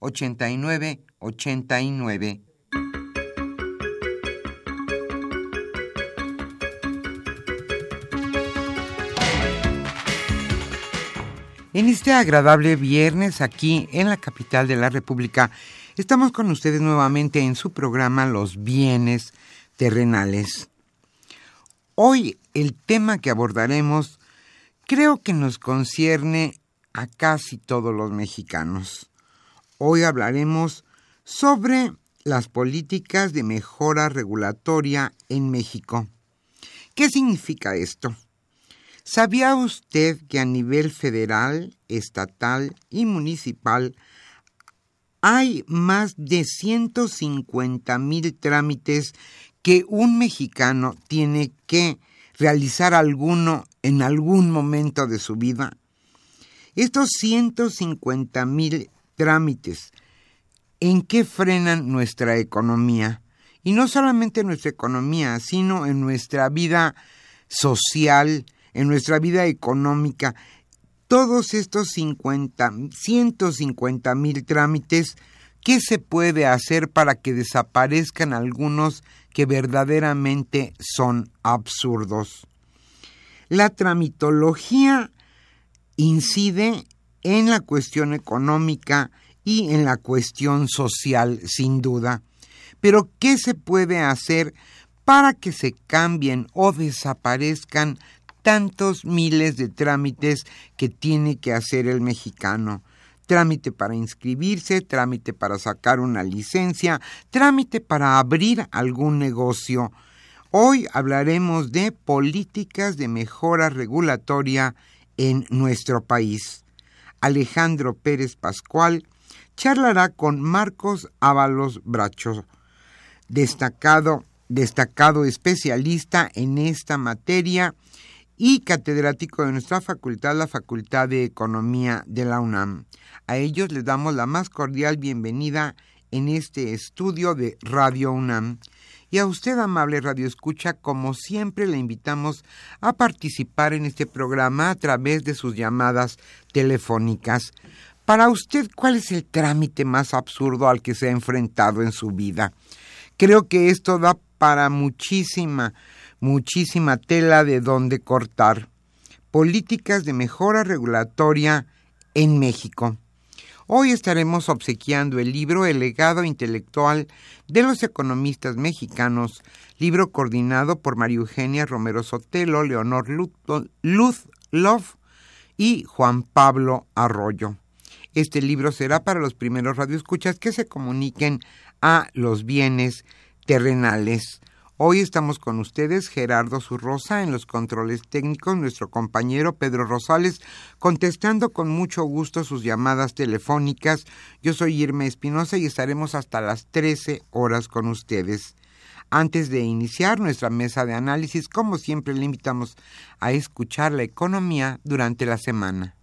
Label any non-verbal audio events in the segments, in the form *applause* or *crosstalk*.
89 89. En este agradable viernes aquí en la capital de la República, estamos con ustedes nuevamente en su programa Los bienes terrenales. Hoy el tema que abordaremos creo que nos concierne a casi todos los mexicanos. Hoy hablaremos sobre las políticas de mejora regulatoria en México. ¿Qué significa esto? ¿Sabía usted que a nivel federal, estatal y municipal hay más de 150 mil trámites que un mexicano tiene que realizar alguno en algún momento de su vida? Estos 150 mil trámites. ¿En qué frenan nuestra economía? Y no solamente nuestra economía, sino en nuestra vida social, en nuestra vida económica. Todos estos 50, 150 mil trámites, ¿qué se puede hacer para que desaparezcan algunos que verdaderamente son absurdos? La tramitología incide en la cuestión económica y en la cuestión social, sin duda. Pero, ¿qué se puede hacer para que se cambien o desaparezcan tantos miles de trámites que tiene que hacer el mexicano? Trámite para inscribirse, trámite para sacar una licencia, trámite para abrir algún negocio. Hoy hablaremos de políticas de mejora regulatoria en nuestro país. Alejandro Pérez Pascual, charlará con Marcos Ábalos Bracho, destacado, destacado especialista en esta materia y catedrático de nuestra facultad, la Facultad de Economía de la UNAM. A ellos les damos la más cordial bienvenida en este estudio de Radio UNAM. Y a usted, amable Radio Escucha, como siempre le invitamos a participar en este programa a través de sus llamadas telefónicas. Para usted, ¿cuál es el trámite más absurdo al que se ha enfrentado en su vida? Creo que esto da para muchísima, muchísima tela de donde cortar. Políticas de mejora regulatoria en México. Hoy estaremos obsequiando el libro El legado intelectual de los economistas mexicanos, libro coordinado por María Eugenia Romero Sotelo, Leonor Luz Love y Juan Pablo Arroyo. Este libro será para los primeros radioescuchas que se comuniquen a los bienes terrenales. Hoy estamos con ustedes Gerardo Zurrosa en los controles técnicos, nuestro compañero Pedro Rosales contestando con mucho gusto sus llamadas telefónicas. Yo soy Irma Espinosa y estaremos hasta las 13 horas con ustedes. Antes de iniciar nuestra mesa de análisis, como siempre le invitamos a escuchar la economía durante la semana.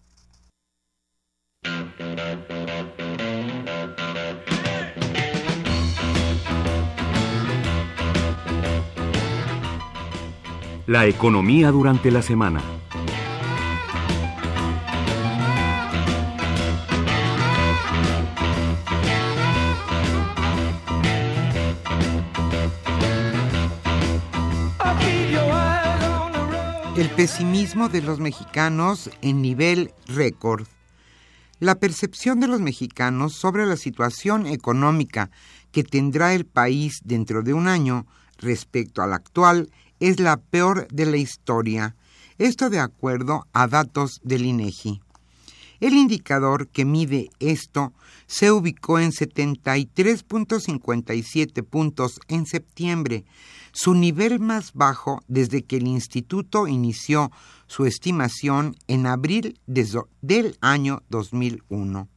La economía durante la semana. El pesimismo de los mexicanos en nivel récord. La percepción de los mexicanos sobre la situación económica que tendrá el país dentro de un año respecto al actual es la peor de la historia. Esto de acuerdo a datos del INEGI. El indicador que mide esto se ubicó en 73.57 puntos en septiembre, su nivel más bajo desde que el instituto inició su estimación en abril del año 2001.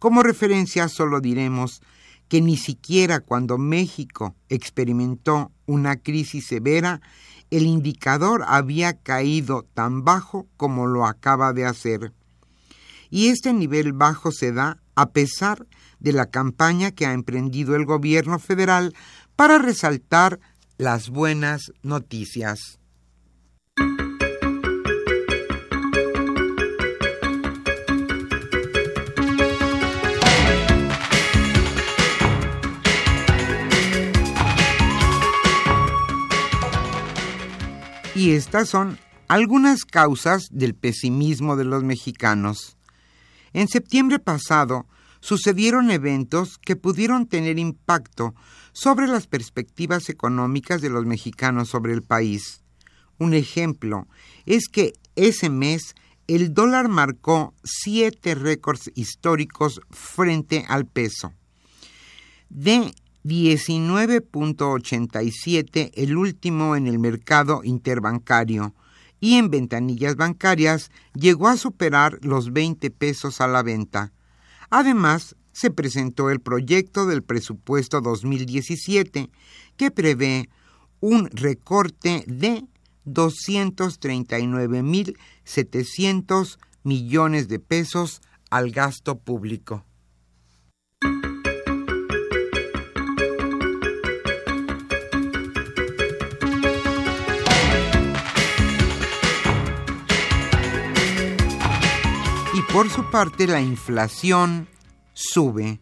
Como referencia solo diremos que ni siquiera cuando México experimentó una crisis severa, el indicador había caído tan bajo como lo acaba de hacer. Y este nivel bajo se da a pesar de la campaña que ha emprendido el gobierno federal para resaltar las buenas noticias. Y estas son algunas causas del pesimismo de los mexicanos. En septiembre pasado sucedieron eventos que pudieron tener impacto sobre las perspectivas económicas de los mexicanos sobre el país. Un ejemplo es que ese mes el dólar marcó siete récords históricos frente al peso. De 19.87 el último en el mercado interbancario y en ventanillas bancarias llegó a superar los 20 pesos a la venta. Además, se presentó el proyecto del presupuesto 2017 que prevé un recorte de 239.700 millones de pesos al gasto público. Por su parte, la inflación sube.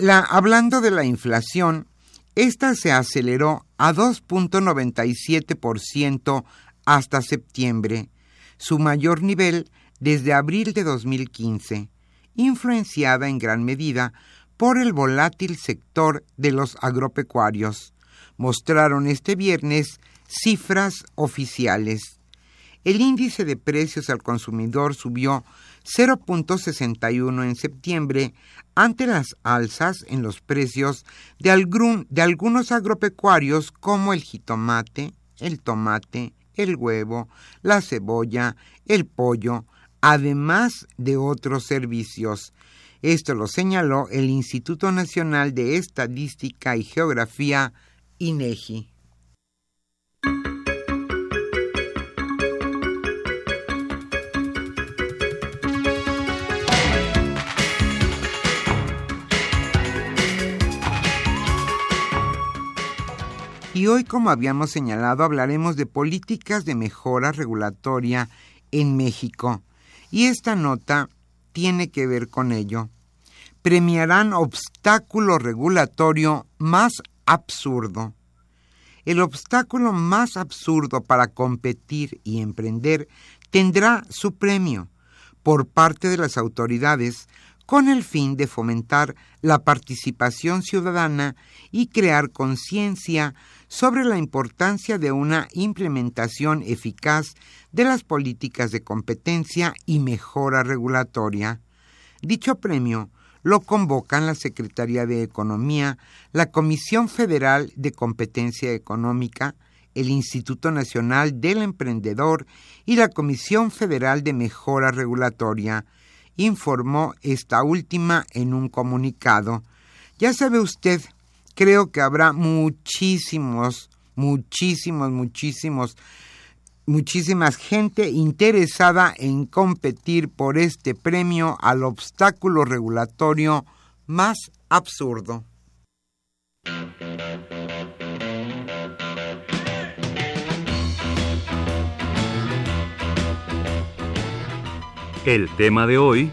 hablando de la inflación, esta se aceleró a 2.97% hasta septiembre, su mayor nivel desde abril de 2015, influenciada en gran medida por el volátil sector de los agropecuarios. Mostraron este viernes cifras oficiales el índice de precios al consumidor subió 0.61 en septiembre ante las alzas en los precios de, algunos agropecuarios como el jitomate, el tomate, el huevo, la cebolla, el pollo, además de otros servicios. Esto lo señaló el Instituto Nacional de Estadística y Geografía, INEGI. Y hoy, como habíamos señalado, hablaremos de políticas de mejora regulatoria en México. Y esta nota tiene que ver con ello. Premiarán obstáculo regulatorio más absurdo. El obstáculo más absurdo para competir y emprender tendrá su premio por parte de las autoridades con el fin de fomentar la participación ciudadana y crear conciencia sobre la importancia de una implementación eficaz de las políticas de competencia y mejora regulatoria. Dicho premio lo convocan la Secretaría de Economía, la Comisión Federal de Competencia Económica, el Instituto Nacional del Emprendedor y la Comisión Federal de Mejora Regulatoria, informó esta última en un comunicado. Ya sabe usted, creo que habrá muchísimos, muchísimos, muchísimos, muchísima gente interesada en competir por este premio al obstáculo regulatorio más absurdo. El tema de hoy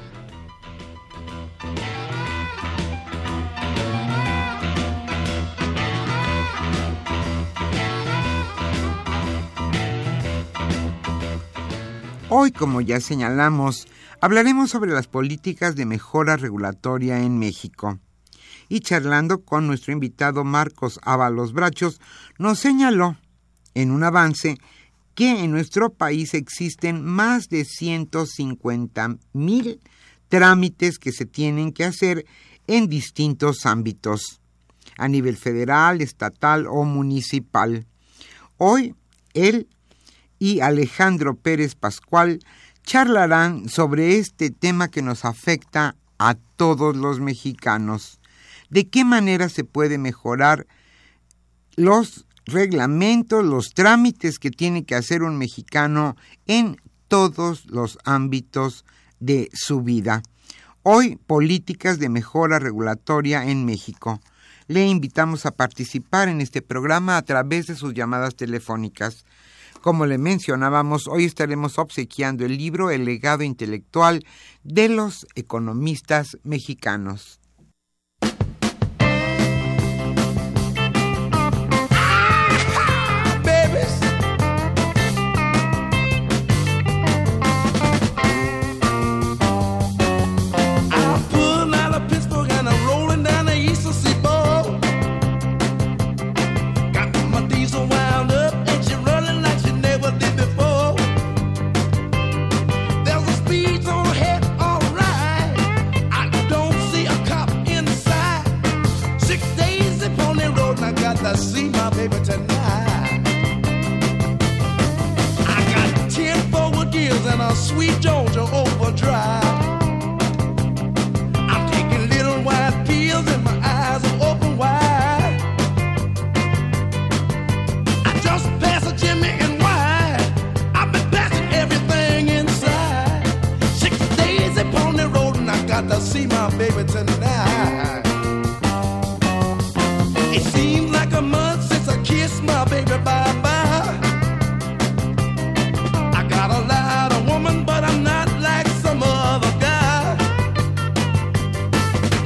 Hoy, como ya señalamos, hablaremos sobre las políticas de mejora regulatoria en México. Y charlando con nuestro invitado Marcos Ábalos Brachos, nos señaló en un avance que en nuestro país existen más de 150 mil trámites que se tienen que hacer en distintos ámbitos, a nivel federal, estatal o municipal. Hoy, él y Alejandro Pérez Pascual charlarán sobre este tema que nos afecta a todos los mexicanos. ¿De qué manera se puede mejorar los reglamentos, los trámites que tiene que hacer un mexicano en todos los ámbitos de su vida. Hoy, políticas de mejora regulatoria en México. Le invitamos a participar en este programa a través de sus llamadas telefónicas. Como le mencionábamos, hoy estaremos obsequiando el libro El legado intelectual de los economistas mexicanos. baby, tonight. It seems like a month since I kissed my baby bye bye. I got a lot of woman, but I'm not like some other guy.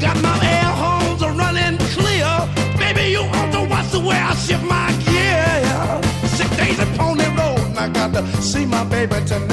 Got my air horns are running clear. Baby, you ought to watch the way I shift my gear. Six days at Pony Road, and I got to see my baby tonight.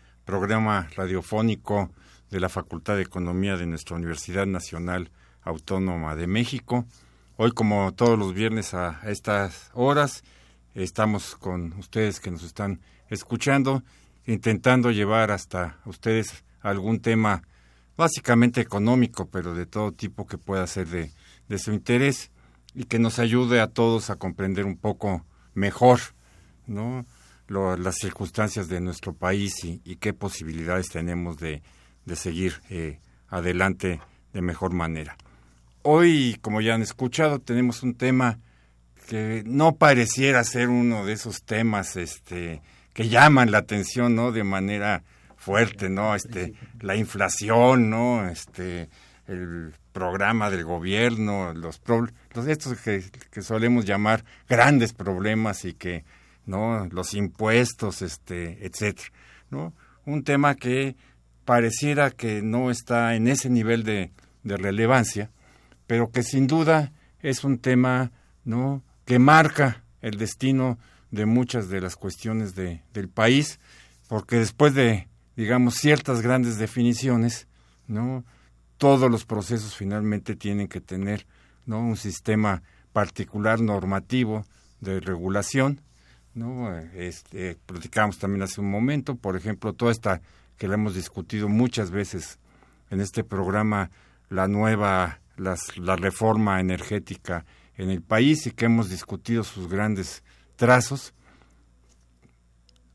programa radiofónico de la Facultad de Economía de nuestra Universidad Nacional Autónoma de México. Hoy, como todos los viernes a estas horas, estamos con ustedes que nos están escuchando, intentando llevar hasta ustedes algún tema básicamente económico, pero de todo tipo que pueda ser de, su interés y que nos ayude a todos a comprender un poco mejor ¿no? Las circunstancias de nuestro país y, qué posibilidades tenemos de, seguir eh, adelante de mejor manera. Hoy, como ya han escuchado, tenemos un tema que no pareciera ser uno de esos temas este, que llaman la atención, ¿no? De manera fuerte, ¿no? Este, la inflación, ¿no? Este, el programa del gobierno, los, los estos que, solemos llamar grandes problemas y que, ¿no? Los impuestos, este, etcétera, ¿no? Un tema que pareciera que no está en ese nivel de, relevancia, pero que sin duda es un tema, ¿no? Que marca el destino de muchas de las cuestiones de, del país, porque después de, digamos, ciertas grandes definiciones, ¿no? Todos los procesos finalmente tienen que tener, ¿no? Un sistema particular normativo de regulación, ¿no? Este, platicamos también hace un momento, por ejemplo, toda esta que la hemos discutido muchas veces en este programa, la nueva, la reforma energética en el país y que hemos discutido sus grandes trazos.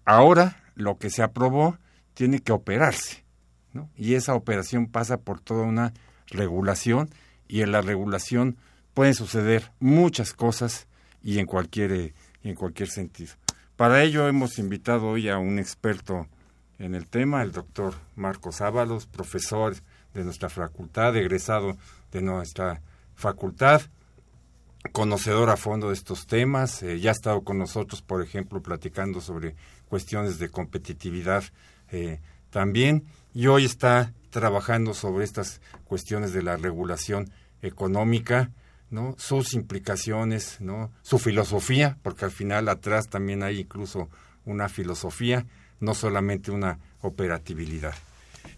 Ahora lo que se aprobó tiene que operarse, ¿no? Y esa operación pasa por toda una regulación y en la regulación pueden suceder muchas cosas y en cualquier, eh, en cualquier sentido. Para ello hemos invitado hoy a un experto en el tema, el doctor Marcos Ábalos, profesor de nuestra facultad, egresado de nuestra facultad, conocedor a fondo de estos temas, eh, ya ha estado con nosotros, por ejemplo, platicando sobre cuestiones de competitividad eh, también, y hoy está trabajando sobre estas cuestiones de la regulación económica, ¿no? sus implicaciones, ¿no? su filosofía, porque al final atrás también hay incluso una filosofía, no solamente una operatividad.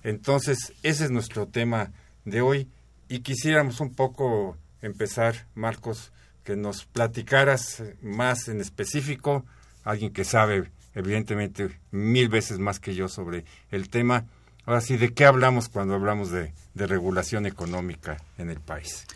Entonces, ese es nuestro tema de hoy y quisiéramos un poco empezar, Marcos, que nos platicaras más en específico, alguien que sabe evidentemente mil veces más que yo sobre el tema. Ahora sí, ¿de qué hablamos cuando hablamos de, regulación económica en el país?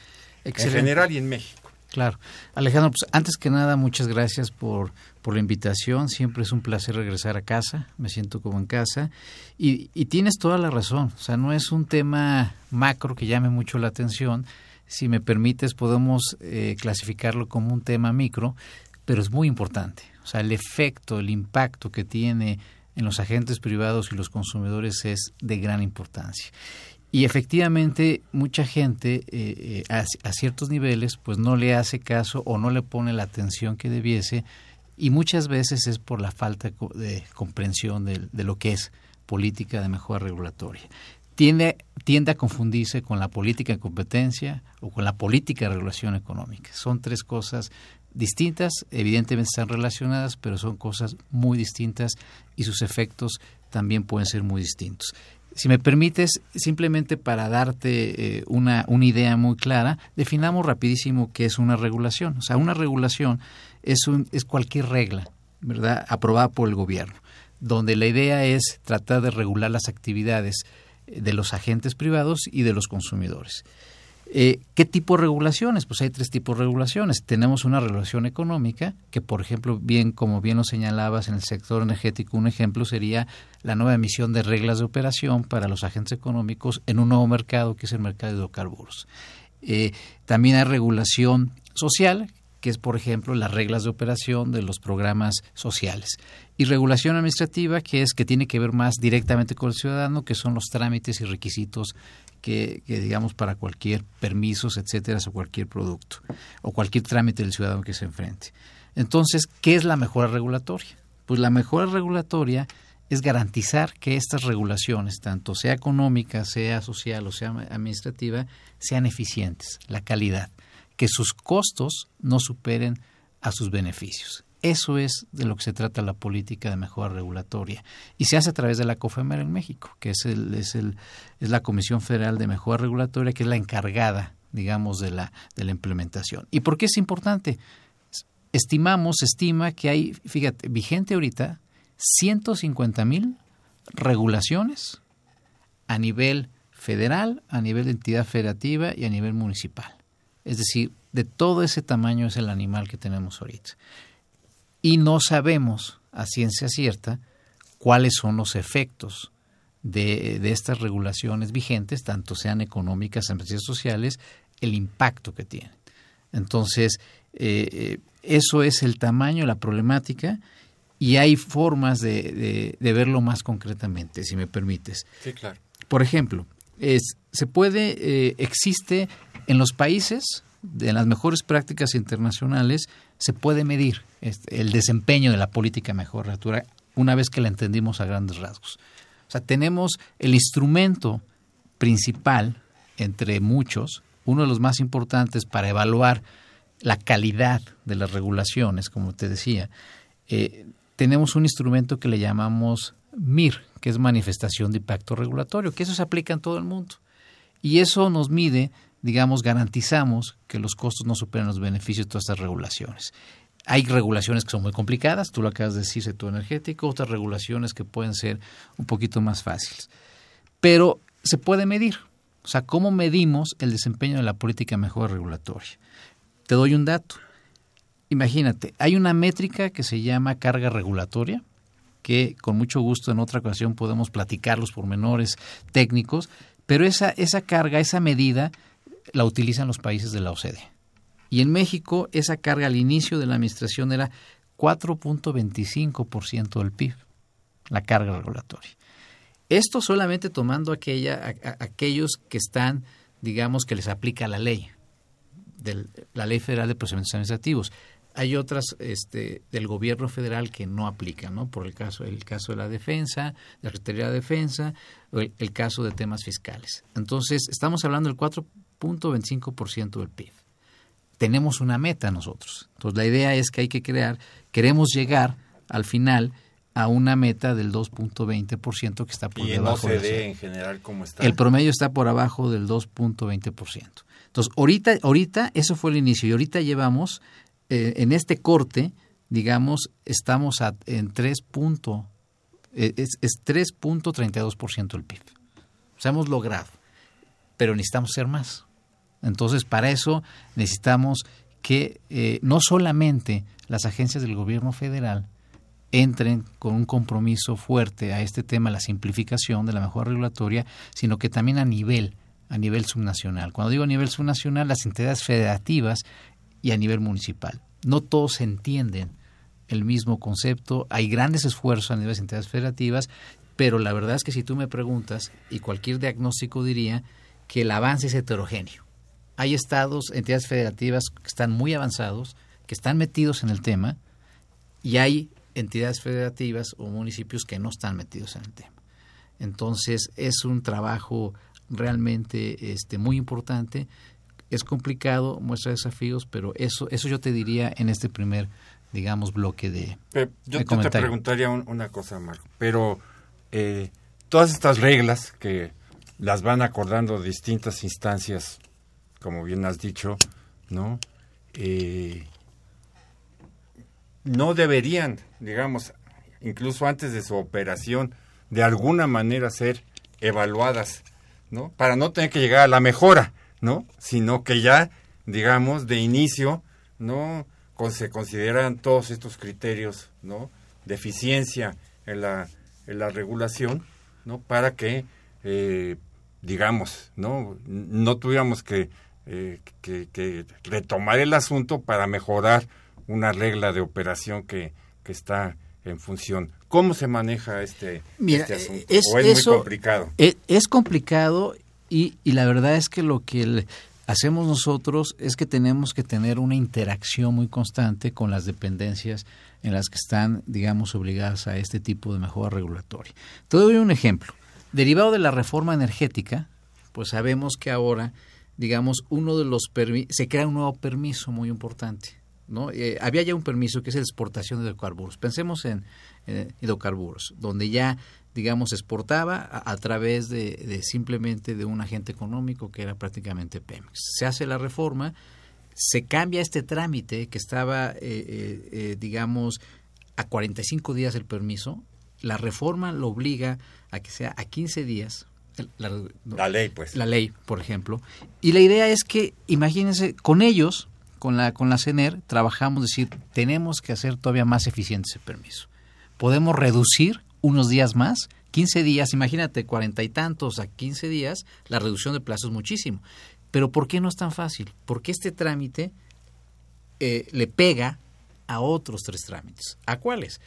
En general y en México. Claro. Alejandro, pues antes que nada, muchas gracias por, por la invitación. Siempre es un placer regresar a casa. Me siento como en casa. Y, y tienes toda la razón. O sea, no es un tema macro que llame mucho la atención, si me permites, podemos eh, clasificarlo como un tema micro, pero es muy importante. O sea, el efecto, el impacto que tiene en los agentes privados y los consumidores es de gran importancia. Y efectivamente, mucha gente eh, eh, a, ciertos niveles pues no le hace caso o no le pone la atención que debiese y muchas veces es por la falta de comprensión de, de lo que es política de mejora regulatoria tiende, tiende a confundirse con la política de competencia o con la política de regulación económica. Son tres cosas distintas, evidentemente están relacionadas, pero son cosas muy distintas y sus efectos también pueden ser muy distintos. Si me permites, simplemente para darte eh, una, una idea muy clara, definamos rapidísimo qué es una regulación. O sea, una regulación es, un, es cualquier regla, ¿verdad?, aprobada por el gobierno, donde la idea es tratar de regular las actividades de los agentes privados y de los consumidores. Eh, ¿Qué tipo de regulaciones? Pues hay tres tipos de regulaciones. Tenemos una regulación económica, que por ejemplo, bien como bien lo señalabas en el sector energético, un ejemplo sería la nueva emisión de reglas de operación para los agentes económicos en un nuevo mercado que es el mercado de hidrocarburos. Eh, también hay regulación social, que es, por ejemplo, las reglas de operación de los programas sociales. Y regulación administrativa, que es que tiene que ver más directamente con el ciudadano, que son los trámites y requisitos que, digamos, para cualquier permisos, etcétera, o cualquier producto, o cualquier trámite del ciudadano que se enfrente. Entonces, ¿qué es la mejora regulatoria? Pues la mejora regulatoria es garantizar que estas regulaciones, tanto sea económica, sea social o sea administrativa, sean eficientes, la calidad que sus costos no superen a sus beneficios. Eso es de lo que se trata la política de mejora regulatoria. Y se hace a través de la COFEMER en México, que es, el, es, el, es la Comisión Federal de Mejora Regulatoria, que es la encargada, digamos, de la, de la implementación. ¿Y por qué es importante? Estimamos, estima que hay, fíjate, vigente ahorita 150 mil regulaciones a nivel federal, a nivel de entidad federativa y a nivel municipal. Es decir, de todo ese tamaño es el animal que tenemos ahorita. Y no sabemos a ciencia cierta cuáles son los efectos de, estas regulaciones vigentes, tanto sean económicas, empresas sociales, el impacto que tienen. Entonces, eh, eh, eso es el tamaño, la problemática, y hay formas de, verlo más concretamente, si me permites. Sí, claro. Por ejemplo, es, se puede, eh, existe en los países de las mejores prácticas internacionales se puede medir el desempeño de la política mejor natura una vez que la entendimos a grandes rasgos. O sea, tenemos el instrumento principal entre muchos, uno de los más importantes para evaluar la calidad de las regulaciones, como te decía. Eh, tenemos un instrumento que le llamamos MIR, que es manifestación de impacto regulatorio, que eso se aplica en todo el mundo. Y eso nos mide digamos, garantizamos que los costos no superen los beneficios de todas estas regulaciones. Hay regulaciones que son muy complicadas, tú lo acabas de decir, sector energético, otras regulaciones que pueden ser un poquito más fáciles. Pero se puede medir. O sea, ¿cómo medimos el desempeño de la política mejor regulatoria? Te doy un dato. Imagínate, hay una métrica que se llama carga regulatoria, que con mucho gusto en otra ocasión podemos platicar los pormenores técnicos, pero esa, esa carga, esa medida, la utilizan los países de la OCDE. Y en México esa carga al inicio de la administración era 4.25% del PIB, la carga regulatoria. Esto solamente tomando aquella, aquellos que están, digamos, que les aplica la ley, la Ley Federal de Procedimientos Administrativos. Hay otras este, del gobierno federal que no aplican, ¿no? Por el caso, el caso de la defensa, de la Secretaría de Defensa, el, el caso de temas fiscales. Entonces, estamos hablando del 4.25% del PIB. Tenemos una meta nosotros. Entonces, la idea es que hay que crear, queremos llegar al final a una meta del 2.20% que está por y debajo. En en general cómo está. El promedio está por abajo del 2.20%. Entonces, ahorita, ahorita, eso fue el inicio, y ahorita llevamos, eh, en este corte, digamos, estamos a, en 3. Eh, es, es 3.32% del PIB. O sea, hemos logrado, pero necesitamos ser más. Entonces, para eso necesitamos que eh, no solamente las agencias del gobierno federal entren con un compromiso fuerte a este tema, la simplificación de la mejora regulatoria, sino que también a nivel a nivel subnacional. Cuando digo a nivel subnacional, las entidades federativas y a nivel municipal. No todos entienden el mismo concepto, hay grandes esfuerzos a nivel de entidades federativas, pero la verdad es que si tú me preguntas, y cualquier diagnóstico diría que el avance es heterogéneo. Hay estados, entidades federativas que están muy avanzados, que están metidos en el tema, y hay entidades federativas o municipios que no están metidos en el tema. Entonces es un trabajo realmente este, muy importante. Es complicado, muestra desafíos, pero eso, eso yo te diría en este primer, digamos, bloque de. yo te preguntaría una cosa, Marco, pero eh, todas estas reglas que las van acordando distintas instancias, como bien has dicho, ¿no? Eh, no deberían, digamos, incluso antes de su operación, de alguna manera ser evaluadas ¿no? Para no tener que llegar a la mejora, ¿no? Sino que ya, digamos, de inicio, ¿no? se consideran todos estos criterios, ¿no? De eficiencia en la, en la regulación, ¿no? Para que, eh, digamos, ¿no? No tuviéramos que, eh, que, que, retomar el asunto para mejorar una regla de operación que, que está en función. ¿Cómo se maneja este, este asunto? Es, ¿O es muy complicado? Es, es complicado y, y, la verdad es que lo que hacemos nosotros es que tenemos que tener una interacción muy constante con las dependencias en las que están, digamos, obligadas a este tipo de mejora regulatoria. Te doy un ejemplo. Derivado de la reforma energética, pues sabemos que ahora, digamos, uno de los se crea un nuevo permiso muy importante ¿no? Eh, había ya un permiso que es la exportación de hidrocarburos. Pensemos en hidrocarburos, donde ya, digamos, exportaba a, través de, simplemente de un agente económico que era prácticamente Pemex. Se hace la reforma, se cambia este trámite que estaba, eh, eh, digamos, a 45 días el permiso. La reforma lo obliga a que sea a 15 días la, la, ley, pues. La ley, por ejemplo. Y la idea es que, imagínense, con ellos con la, con la CENER trabajamos, decir, tenemos que hacer todavía más eficiente ese permiso. Podemos reducir unos días más, 15 días, imagínate, cuarenta y tantos a 15 días, la reducción de plazo es muchísimo. Pero ¿por qué no es tan fácil? Porque este trámite eh, le pega a otros tres trámites. ¿A cuáles?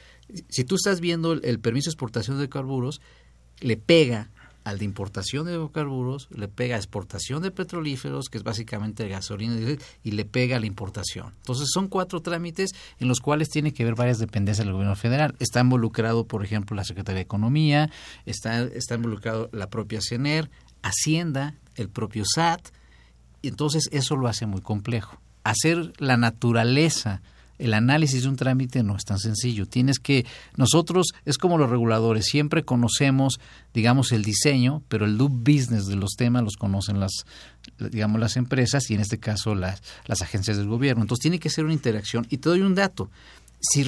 Si tú estás viendo el, el permiso de exportación de carburos, le pega al de importación de hidrocarburos, le pega a exportación de petrolíferos, que es básicamente gasolina, y le pega a la importación. Entonces son cuatro trámites en los cuales tiene que ver varias dependencias del gobierno federal. Está involucrado, por ejemplo, la Secretaría de Economía, está, está involucrado la propia CENER, Hacienda, el propio SAT, y entonces eso lo hace muy complejo. Hacer la naturaleza el análisis de un trámite no es tan sencillo. Tienes que, nosotros, es como los reguladores, siempre conocemos, digamos, el diseño, pero el do business de los temas los conocen las, digamos, las empresas y en este caso las, las agencias del gobierno. Entonces tiene que ser una interacción. Y te doy un dato. Si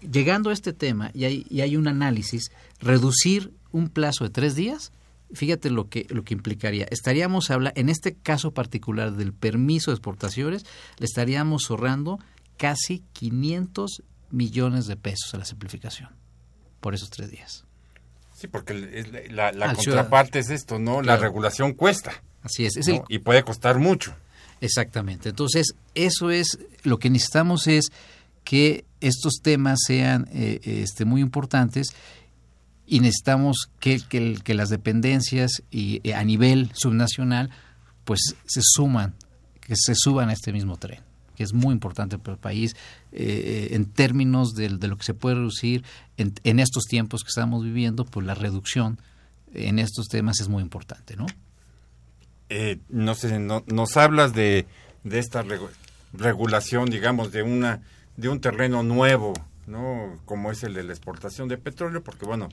llegando a este tema y hay, y hay un análisis, reducir un plazo de tres días fíjate lo que, lo que implicaría. Estaríamos habla, en este caso particular del permiso de exportaciones, le estaríamos ahorrando casi 500 millones de pesos a la simplificación por esos tres días. Sí, porque la, contraparte es esto, ¿no? La regulación cuesta. Así es. Y puede costar mucho. Exactamente. Entonces, eso es, lo que necesitamos es que estos temas sean eh, este, muy importantes y necesitamos que, que, las dependencias y eh, a nivel subnacional pues se suman, que se suban a este mismo tren que es muy importante para el país eh, en términos de, lo que se puede reducir en, estos tiempos que estamos viviendo, pues la reducción en estos temas es muy importante, ¿no? Eh, no sé, nos hablas de, de esta regulación, digamos, de una de un terreno nuevo, ¿no? Como es el de la exportación de petróleo, porque bueno,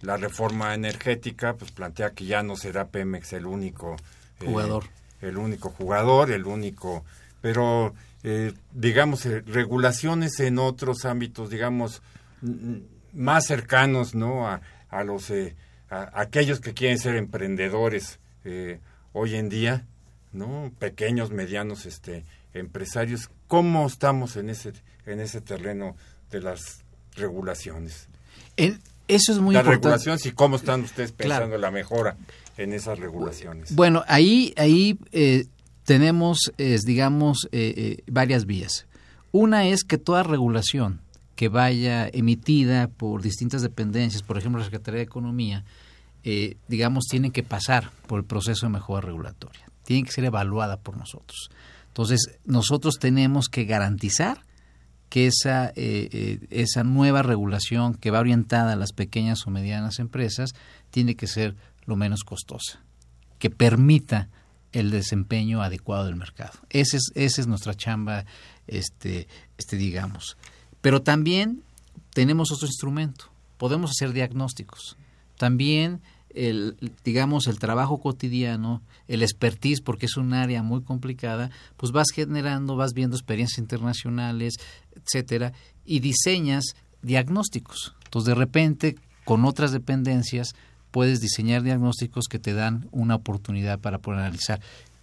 la reforma energética pues plantea que ya no será Pemex el único eh, jugador, el único jugador, el único, pero eh, digamos, eh, regulaciones en otros ámbitos, digamos, más cercanos, ¿no? A, a los, eh, a, aquellos que quieren ser emprendedores hoy en día, ¿no? Pequeños, medianos, este, empresarios. ¿Cómo estamos en ese, en ese terreno de las regulaciones? eso es muy las regulaciones y cómo están ustedes pensando la mejora en esas regulaciones. Bueno, ahí, ahí tenemos, digamos, eh, eh, varias vías. Una es que toda regulación que vaya emitida por distintas dependencias, por ejemplo la Secretaría de Economía, eh, digamos, tiene que pasar por el proceso de mejora regulatoria, tiene que ser evaluada por nosotros. Entonces, nosotros tenemos que garantizar que esa, esa nueva regulación que va orientada a las pequeñas o medianas empresas tiene que ser lo menos costosa, que permita el desempeño adecuado del mercado. Esa es, esa es nuestra chamba, este, este, digamos. Pero también tenemos otro instrumento. Podemos hacer diagnósticos. También el, digamos, el trabajo cotidiano, el expertise, porque es un área muy complicada, pues vas generando, vas viendo experiencias internacionales, etcétera, y diseñas diagnósticos. Entonces, de repente, con otras dependencias, puedes diseñar diagnósticos que te dan una oportunidad para poder analizar.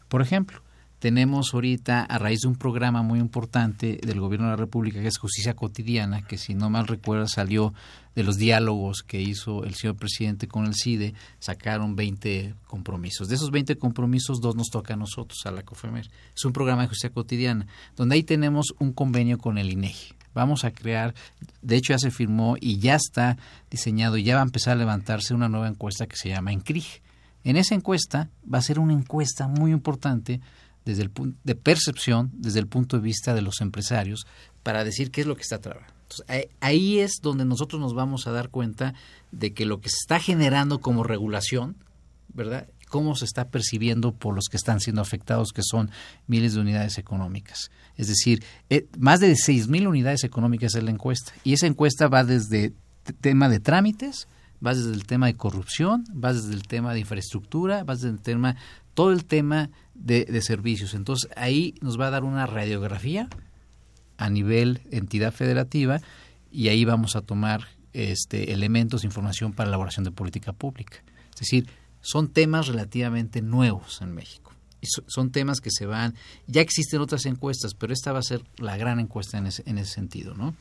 Por ejemplo, tenemos ahorita, a raíz de un programa muy importante del Gobierno de la República, que es Justicia Cotidiana, que si no mal recuerdo salió de los diálogos que hizo el señor presidente con el CIDE, sacaron 20 compromisos. De esos 20 compromisos, dos nos toca a nosotros, a la COFEMER. Es un programa de justicia cotidiana, donde ahí tenemos un convenio con el INEGI vamos a crear, de hecho ya se firmó y ya está diseñado y ya va a empezar a levantarse una nueva encuesta que se llama ENCRIG. En esa encuesta va a ser una encuesta muy importante desde el de percepción, desde el punto de vista de los empresarios, para decir qué es lo que está trabajando. ahí es donde nosotros nos vamos a dar cuenta de que lo que se está generando como regulación, ¿verdad? Cómo se está percibiendo por los que están siendo afectados, que son miles de unidades económicas. Es decir, eh, más de 6.000 unidades económicas es la encuesta. Y esa encuesta va desde tema de trámites, va desde el tema de corrupción, va desde el tema de infraestructura, va desde el tema, todo el tema de, de servicios. Entonces ahí nos va a dar una radiografía a nivel entidad federativa y ahí vamos a tomar este, elementos, información para elaboración de política pública. Es decir, son temas relativamente nuevos en México. Y son temas que se van, ya existen otras encuestas, pero esta va a ser la gran encuesta en ese, en ese sentido. ¿no?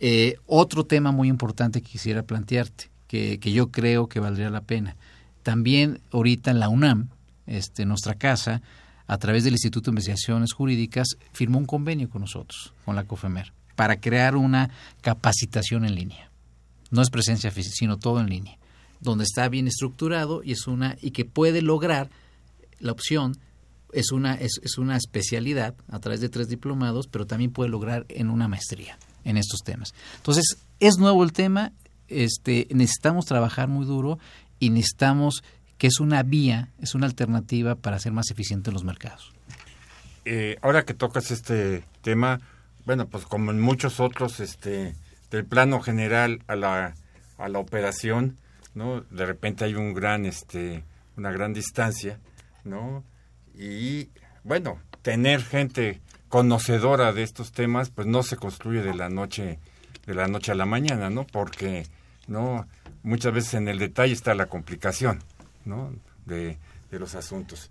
Eh, otro tema muy importante que quisiera plantearte, que, que, yo creo que valdría la pena. También ahorita en la UNAM, este, nuestra casa, a través del Instituto de Investigaciones Jurídicas, firmó un convenio con nosotros, con la COFEMER, para crear una capacitación en línea. No es presencia física, sino todo en línea donde está bien estructurado y es una y que puede lograr la opción es una es, una especialidad a través de tres diplomados, pero también puede lograr en una maestría en estos temas. Entonces, es nuevo el tema, este necesitamos trabajar muy duro y necesitamos que es una vía, es una alternativa para ser más eficiente en los mercados. Eh, ahora que tocas este tema, bueno, pues como en muchos otros, este, del plano general a la, a la operación, ¿no? De repente hay un gran, este, una gran distancia, ¿no? Y bueno, tener gente conocedora de estos temas, pues no se construye de la noche, de la noche a la mañana, ¿no? Porque, ¿no? Muchas veces en el detalle está la complicación, ¿no? de, los asuntos.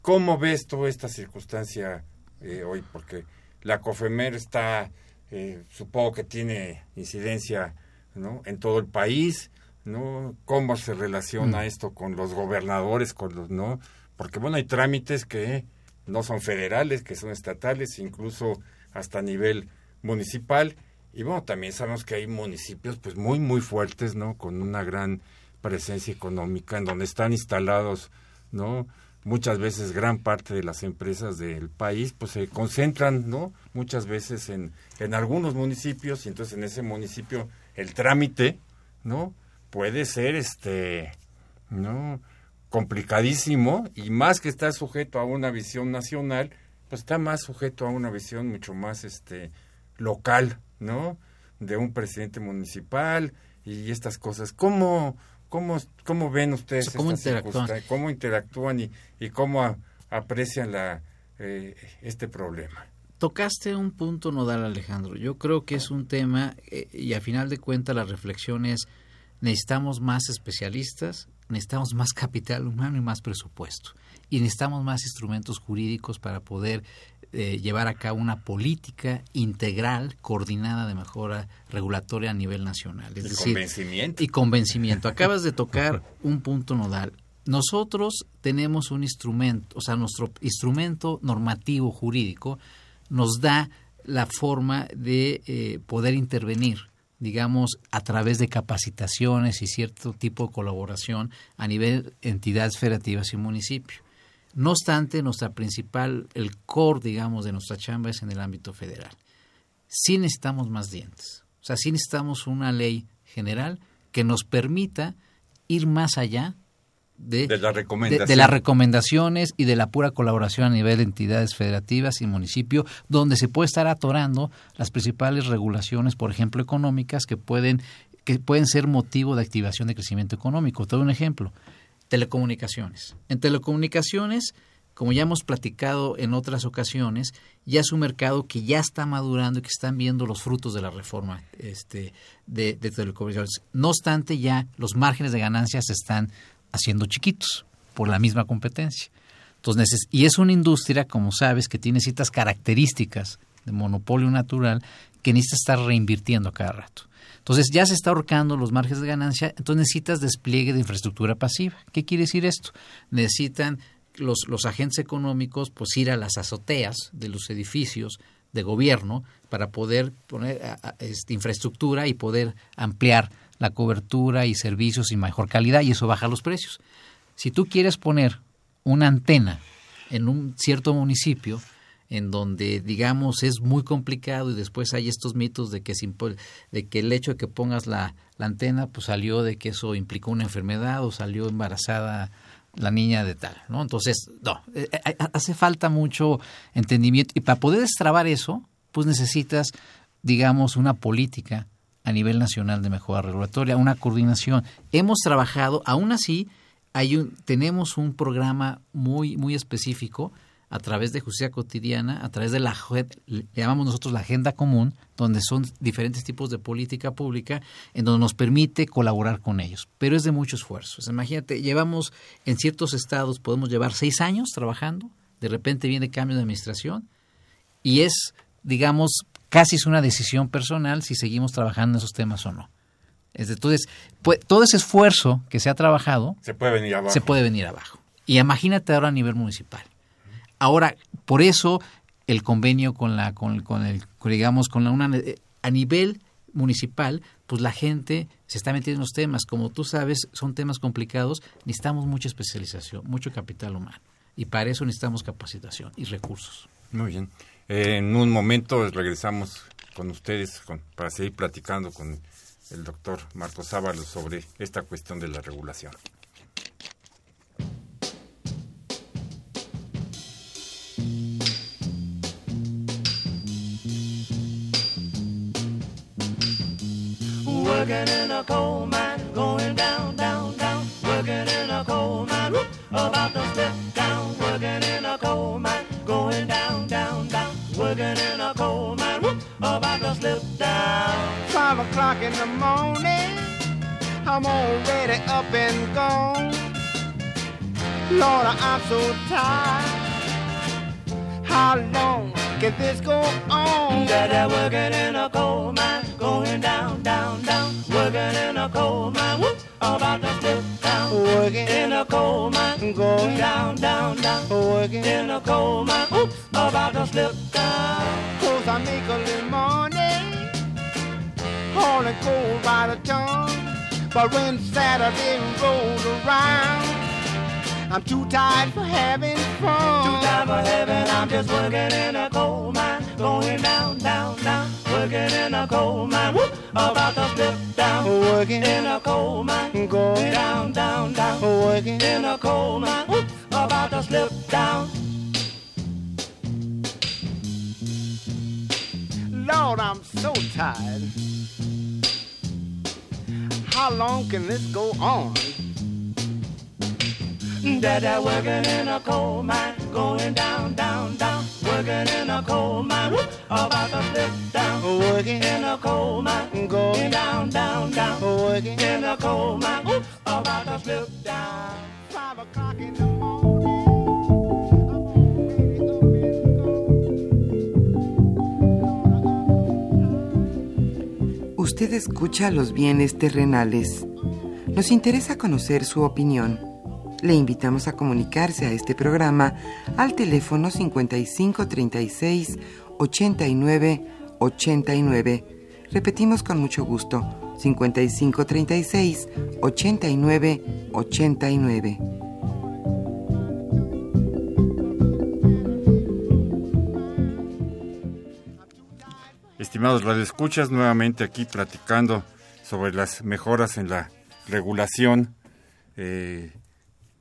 ¿Cómo ves toda esta circunstancia eh, hoy? Porque la COFEMER está, eh, supongo que tiene incidencia ¿no? en todo el país, ¿no? ¿Cómo se relaciona mm. esto con los gobernadores, con los, no? Porque, bueno, hay trámites que no son federales, que son estatales, incluso hasta nivel municipal. Y bueno, también sabemos que hay municipios pues muy, muy fuertes, ¿no? Con una gran presencia económica, en donde están instalados, ¿no? Muchas veces gran parte de las empresas del país pues se concentran, ¿no? Muchas veces en, en algunos municipios y entonces en ese municipio el trámite, ¿no? Puede ser este, ¿no? complicadísimo y más que está sujeto a una visión nacional, pues está más sujeto a una visión mucho más este local, ¿no? De un presidente municipal y estas cosas. ¿Cómo, cómo, cómo ven ustedes ¿cómo interactúan? ¿Cómo interactúan y, y cómo aprecian la, eh, este problema? Tocaste un punto nodal, Alejandro. Yo creo que es un tema, eh, y a final de cuentas la reflexión es, necesitamos más especialistas, necesitamos más capital humano y más presupuesto. Y necesitamos más instrumentos jurídicos para poder eh, llevar a cabo una política integral, coordinada de mejora regulatoria a nivel nacional. Es y convencimiento. Y convencimiento. Acabas de tocar *laughs* un punto nodal. Nosotros tenemos un instrumento, o sea, nuestro instrumento normativo jurídico nos da la forma de eh, poder intervenir digamos, a través de capacitaciones y cierto tipo de colaboración a nivel entidades federativas y municipio. No obstante, nuestra principal, el core, digamos, de nuestra chamba es en el ámbito federal. Sí necesitamos más dientes. O sea, sí necesitamos una ley general que nos permita ir más allá de, las recomendaciones y de la pura colaboración a nivel de entidades federativas y municipio, donde se puede estar atorando las principales regulaciones, por ejemplo, económicas, que pueden, que pueden ser motivo de activación de crecimiento económico. Todo un ejemplo, telecomunicaciones. En telecomunicaciones, como ya hemos platicado en otras ocasiones, ya es un mercado que ya está madurando y que están viendo los frutos de la reforma este, de, de telecomunicaciones. No obstante, ya los márgenes de ganancias están haciendo chiquitos por la misma competencia. Entonces, y es una industria, como sabes, que tiene ciertas características de monopolio natural que necesita estar reinvirtiendo cada rato. Entonces ya se está ahorcando los márgenes de ganancia, entonces necesitas despliegue de infraestructura pasiva. ¿Qué quiere decir esto? Necesitan los, los agentes económicos pues ir a las azoteas de los edificios de gobierno para poder poner esta infraestructura y poder ampliar la cobertura y servicios y mejor calidad y eso baja los precios. Si tú quieres poner una antena en un cierto municipio en donde digamos es muy complicado y después hay estos mitos de que, de que el hecho de que pongas la, la antena pues salió de que eso implicó una enfermedad o salió embarazada la niña de tal, ¿no? Entonces, no, eh, eh, hace falta mucho entendimiento y para poder destrabar eso, pues necesitas, digamos, una política a nivel nacional de mejora regulatoria, una coordinación. Hemos trabajado, aún así, hay un, tenemos un programa muy, muy específico a través de justicia cotidiana, a través de la llamamos nosotros la agenda común, donde son diferentes tipos de política pública, en donde nos permite colaborar con ellos. Pero es de mucho esfuerzo. imagínate, llevamos en ciertos estados, podemos llevar seis años trabajando, de repente viene cambio de administración, y es, digamos, casi es una decisión personal si seguimos trabajando en esos temas o no. Entonces, pues, todo ese esfuerzo que se ha trabajado se puede venir abajo. Se puede venir abajo. Y imagínate ahora a nivel municipal. Ahora, por eso el convenio con la, con, el, digamos, con la una, a nivel municipal, pues la gente se está metiendo en los temas. Como tú sabes, son temas complicados, necesitamos mucha especialización, mucho capital humano. Y para eso necesitamos capacitación y recursos. Muy bien. En un momento regresamos con ustedes para seguir platicando con el doctor Marcos Sábalo sobre esta cuestión de la regulación. In a to. Working in a coal mine, Whoop, about to slip down. Five o'clock in the morning, I'm already up and gone. Lord, I'm so tired. How long can this go on? Daddy working in a coal mine, going down, down, down. Working in a coal mine, whoop, about to down. Working In a coal mine, Going down, down, down. working. In a coal mine, Oops, about to slip down. Cause I make a little money. All and gold by the ton. But when Saturday rolls around, I'm too tired for having fun. Too tired for heaven, I'm just working in a coal mine, going down, down, down. Working in a coal mine, whoop, about to slip down. Working, In a coal mine, going, down, down, down. working. In a coal mine, whoop, about to slip down. Lord, I'm so tired. How long can this go on? Daddy working in a coal mine, going down, down, down. Working in a coal mine, whoop, about to slip down. Working, In a coal mine, going, down, down, down. working. In a coal mine, whoop, about to slip down. Five o'clock in the morning. Usted escucha los bienes terrenales. Nos interesa conocer su opinión. Le invitamos a comunicarse a este programa al teléfono 5536 89 89. Repetimos con mucho gusto, 5536 89 89. Estimados radioescuchas, nuevamente aquí platicando sobre las mejoras en la regulación eh,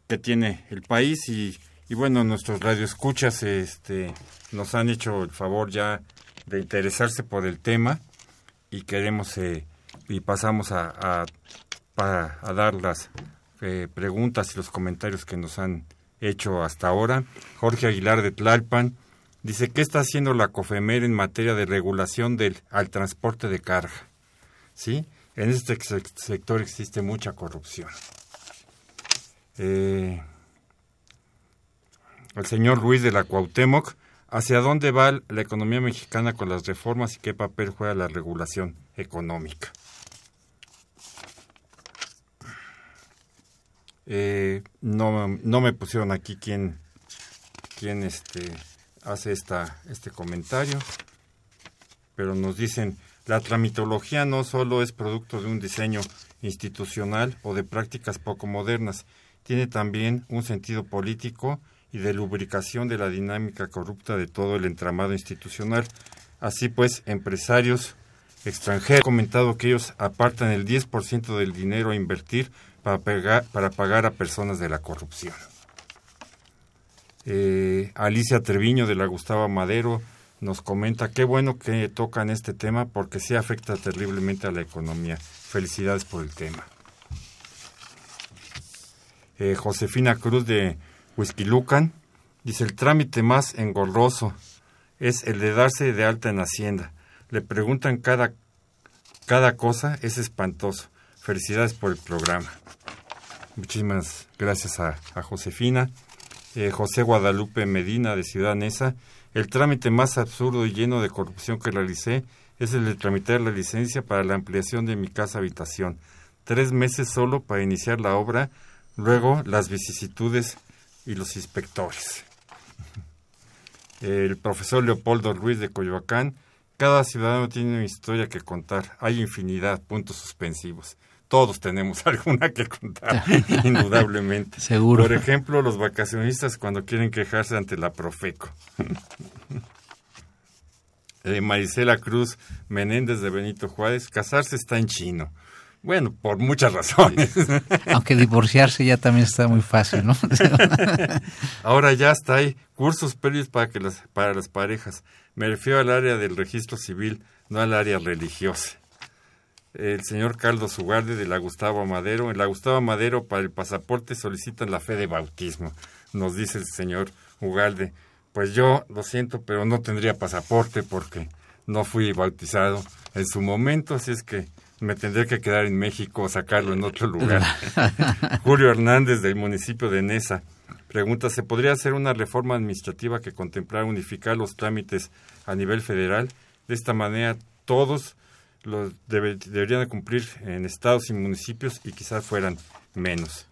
que tiene el país y, y bueno, nuestros radioescuchas este, nos han hecho el favor ya de interesarse por el tema y queremos eh, y pasamos a, a, a dar las eh, preguntas y los comentarios que nos han hecho hasta ahora. Jorge Aguilar de Tlalpan dice, ¿qué está haciendo la COFEMER en materia de regulación del, al transporte de carga? ¿Sí? En este se- sector existe mucha corrupción. Eh, el señor Luis de la Cuauhtémoc, ¿hacia dónde va la economía mexicana con las reformas y qué papel juega la regulación económica? Eh, no, no me pusieron aquí quién, quién este, hace esta, este comentario, pero nos dicen, la tramitología no solo es producto de un diseño institucional o de prácticas poco modernas, tiene también un sentido político y de lubricación de la dinámica corrupta de todo el entramado institucional. Así pues, empresarios extranjeros han comentado que ellos apartan el 10% del dinero a invertir para pagar, para pagar a personas de la corrupción. Eh, Alicia Treviño de la Gustavo Madero nos comenta qué bueno que tocan este tema porque sí afecta terriblemente a la economía. Felicidades por el tema. Eh, Josefina Cruz de Huizquilucan dice el trámite más engorroso es el de darse de alta en Hacienda. Le preguntan cada, cada cosa, es espantoso. Felicidades por el programa. Muchísimas gracias a, Josefina. Eh, José Guadalupe Medina de Ciudad Neza. El trámite más absurdo y lleno de corrupción que realicé es el de tramitar la licencia para la ampliación de mi casa habitación. Tres meses solo para iniciar la obra, luego las vicisitudes y los inspectores. El profesor Leopoldo Ruiz de Coyoacán. Cada ciudadano tiene una historia que contar. Hay infinidad, puntos suspensivos. Todos tenemos *laughs* alguna que contar, *laughs* indudablemente. Seguro. Por ejemplo, los vacacionistas cuando quieren quejarse ante la Profeco. *laughs* Eh, Marisela Cruz Menéndez de Benito Juárez, casarse está en chino. Bueno, por muchas razones. Aunque divorciarse ya también está muy fácil, ¿no? *laughs* Ahora ya está hay cursos previos para que las para las parejas. Me refiero al área del registro civil, no al área religiosa. El señor Carlos Ugarde de la Gustavo Madero. En la Gustavo Madero para el pasaporte solicitan la fe de bautismo, nos dice el señor Ugalde. Pues yo lo siento, pero no tendría pasaporte porque no fui bautizado en su momento, así es que me tendré que quedar en México o sacarlo en otro lugar. *laughs* Julio Hernández del municipio de Nesa. pregunta, ¿se podría hacer una reforma administrativa que contemplara unificar los trámites a nivel federal? De esta manera todos los debe- deberían de cumplir en estados y municipios y quizás fueran menos.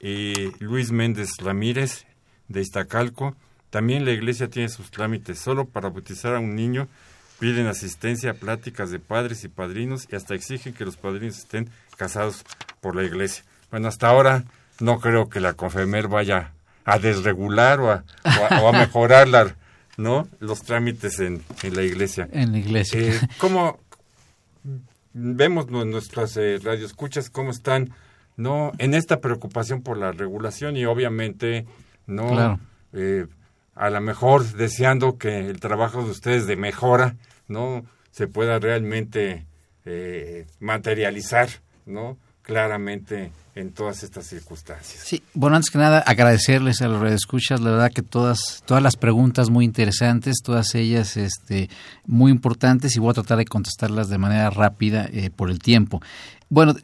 Y Luis Méndez Ramírez, de Iztacalco, también la iglesia tiene sus trámites. Solo para bautizar a un niño piden asistencia a pláticas de padres y padrinos y hasta exigen que los padrinos estén casados por la iglesia. Bueno, hasta ahora no creo que la Confemer vaya a desregular o a, o a- o a mejorar la- ¿no? los trámites en, en la iglesia. En la iglesia. Eh, ¿Cómo vemos nu- nuestras eh, radioescuchas cómo están no en esta preocupación por la regulación y obviamente no Claro. eh, a lo mejor deseando que el trabajo de ustedes de mejora no se pueda realmente eh, materializar no claramente en todas estas circunstancias. Sí, bueno, antes que nada, agradecerles a los redescuchas, la verdad que todas, todas las preguntas muy interesantes, todas ellas este, muy importantes y voy a tratar de contestarlas de manera rápida eh, por el tiempo. Bueno,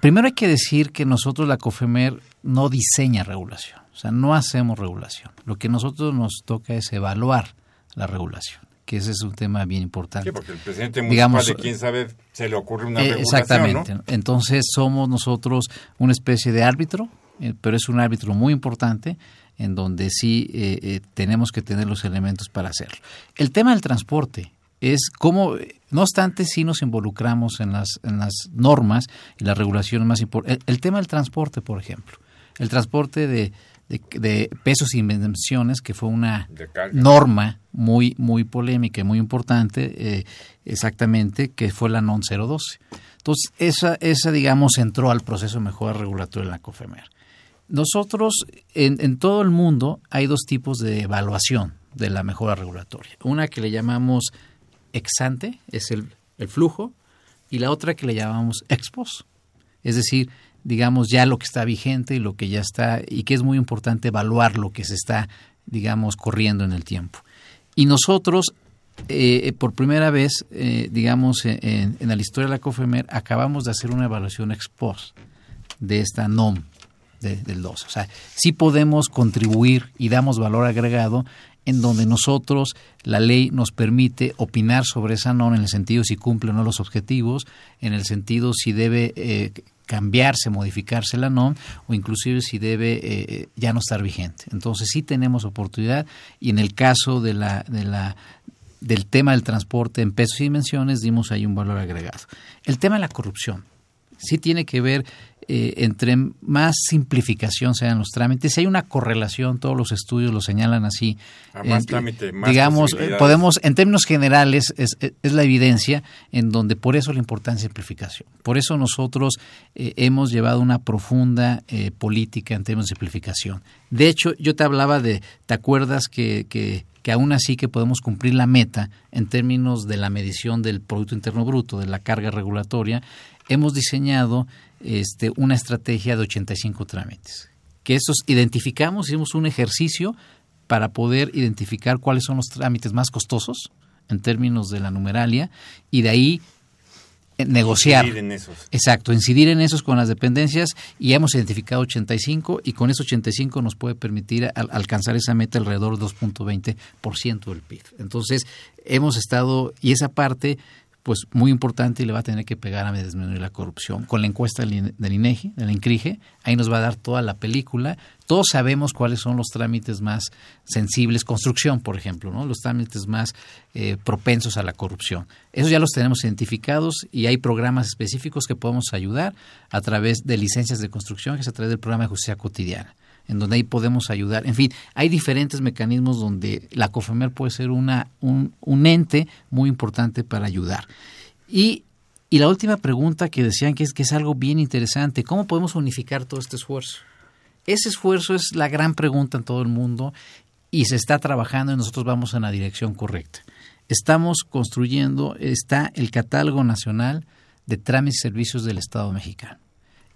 primero hay que decir que nosotros, la COFEMER, no diseña regulación, o sea, no hacemos regulación. Lo que nosotros nos toca es evaluar la regulación, que ese es un tema bien importante. Sí, porque el presidente municipal Digamos, de quién sabe se le ocurre una Eh, regulación, exactamente. ¿no? Entonces somos nosotros una especie de árbitro, eh, pero es un árbitro muy importante en donde sí eh, eh, tenemos que tener los elementos para hacerlo. El tema del transporte es cómo, no obstante, sí nos involucramos en las, en las normas y las regulaciones más importantes. El, el tema del transporte, por ejemplo. El transporte de, de, de pesos y dimensiones, que fue una De norma muy muy polémica y muy importante eh, exactamente que fue la non 012 entonces esa esa digamos entró al proceso de mejora regulatoria en la COFEMER. Nosotros en, en todo el mundo hay dos tipos de evaluación de la mejora regulatoria. Una que le llamamos ex ante es el, el flujo y la otra que le llamamos ex post es decir, digamos ya lo que está vigente y lo que ya está, y que es muy importante evaluar lo que se está, digamos, corriendo en el tiempo. Y nosotros, eh, por primera vez, eh, digamos, en, la historia de la COFEMER, acabamos de hacer una evaluación ex post de esta NOM de- del 2. O sea, sí podemos contribuir y damos valor agregado en donde nosotros, la ley nos permite opinar sobre esa NOM en el sentido si cumple o no los objetivos, en el sentido si debe eh, cambiarse, modificarse la NOM o inclusive si debe eh, ya no estar vigente. Entonces sí tenemos oportunidad y en el caso de la, de la del tema del transporte en pesos y dimensiones dimos ahí un valor agregado. El tema de la corrupción sí tiene que ver eh, entre más simplificación sean los trámites, si hay una correlación, todos los estudios lo señalan así. A más Eh, trámite, más digamos, eh, podemos, en términos generales, es, es la evidencia en donde por eso la importancia de simplificación. Por eso nosotros eh, hemos llevado una profunda política en términos de simplificación. De hecho, yo te hablaba de, ¿te acuerdas que, que, que aún así que podemos cumplir la meta en términos de la medición del Producto Interno Bruto, de la carga regulatoria? Hemos diseñado este, una estrategia de 85 trámites. Que estos identificamos, hicimos un ejercicio para poder identificar cuáles son los trámites más costosos en términos de la numeralia y de ahí eh, negociar. Incidir en esos. Exacto, incidir en esos con las dependencias y hemos identificado 85 y con esos 85 nos puede permitir al- alcanzar esa meta alrededor del 2.20% del PIB. Entonces, hemos estado, y esa parte, pues muy importante y le va a tener que pegar a disminuir la corrupción. Con la encuesta del INE- del INEGI, del INCRIGE, ahí nos va a dar toda la película. Todos sabemos cuáles son los trámites más sensibles, construcción, por ejemplo, ¿no? los trámites más eh, propensos a la corrupción. Esos ya los tenemos identificados y hay programas específicos que podemos ayudar a través de licencias de construcción, que es a través del programa de justicia cotidiana en donde ahí podemos ayudar. En fin, hay diferentes mecanismos donde la COFEMER puede ser una, un, un ente muy importante para ayudar. Y, y la última pregunta que decían que es, que es algo bien interesante, ¿cómo podemos unificar todo este esfuerzo? Ese esfuerzo es la gran pregunta en todo el mundo y se está trabajando y nosotros vamos en la dirección correcta. Estamos construyendo, está el catálogo nacional de trámites y servicios del Estado mexicano.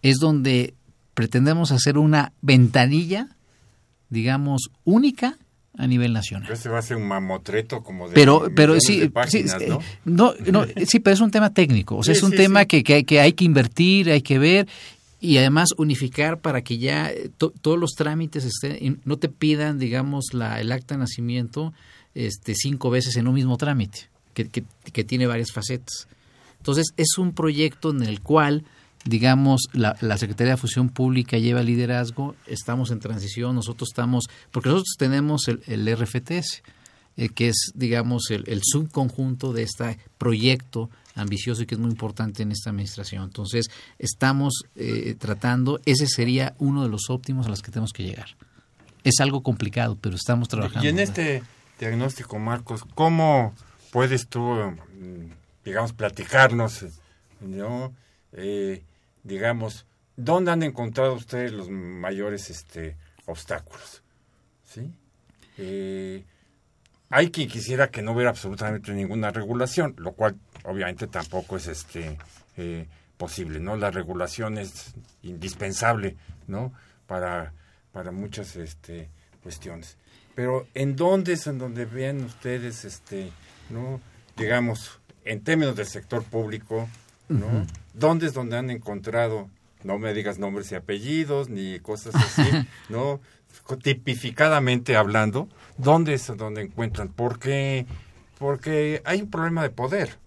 Es donde pretendemos hacer una ventanilla, digamos, única a nivel nacional. Ese va a ser un mamotreto como de Pero, pero sí, de páginas, sí, ¿no? eh, no, no, *laughs* sí, pero es un tema técnico, o sea, Sí, es un sí, tema que, que, que hay que invertir, hay que ver, y además unificar para que ya eh, to- todos los trámites estén, y no te pidan, digamos, la, el acta de nacimiento este, cinco veces en un mismo trámite, que, que, que tiene varias facetas. Entonces, es un proyecto en el cual, digamos, la, la Secretaría de Fusión Pública lleva liderazgo, estamos en transición, nosotros estamos, porque nosotros tenemos el, el RFTS, eh, que es, digamos, el, el subconjunto de este proyecto ambicioso y que es muy importante en esta administración. Entonces, estamos eh, tratando, ese sería uno de los óptimos a los que tenemos que llegar. Es algo complicado, pero estamos trabajando. Y en este diagnóstico, Marcos, ¿cómo puedes tú, mm, digamos, platicarnos, eh, ¿no? Eh, digamos, ¿dónde han encontrado ustedes los mayores este, obstáculos? ¿Sí? Eh, hay quien quisiera que no hubiera absolutamente ninguna regulación, lo cual obviamente tampoco es este eh, posible, ¿no? La regulación es indispensable, ¿no? Para, para muchas este, cuestiones. Pero ¿en dónde es en donde ven ustedes, este, ¿no? Digamos, en términos del sector público, ¿no? ¿Dónde es donde han encontrado, no me digas nombres y apellidos, ni cosas así, *laughs* ¿no? Tipificadamente hablando, ¿dónde es donde encuentran? Porque, porque hay un problema de poder,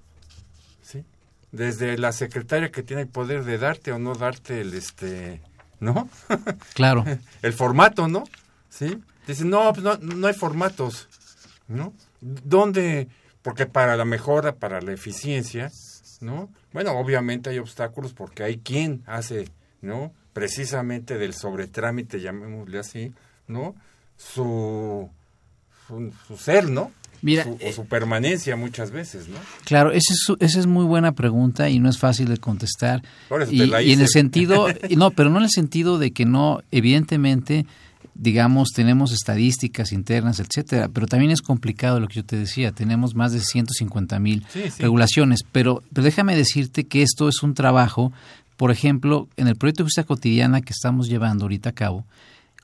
¿sí? Desde la secretaria que tiene el poder de darte o no darte el, este, ¿no? *laughs* Claro. el formato, ¿no? ¿Sí? Dicen, no, pues no, no hay formatos, ¿no? ¿Dónde? Porque para la mejora, para la eficiencia, ¿no? Bueno, obviamente hay obstáculos porque hay quien hace, ¿no? Precisamente del sobretrámite, llamémosle así, ¿no? Su, su, su ser, ¿no? Mira, Su- o su permanencia muchas veces, ¿no? Claro, esa es, esa es muy buena pregunta y no es fácil de contestar. Por eso te Y, en el sentido, *laughs* no, pero no en el sentido de que no, evidentemente, digamos, tenemos estadísticas internas, etcétera, pero también es complicado lo que yo te decía, tenemos más de 150 mil Sí, sí. regulaciones, pero, pero déjame decirte que esto es un trabajo, por ejemplo, en el proyecto de justicia cotidiana que estamos llevando ahorita a cabo,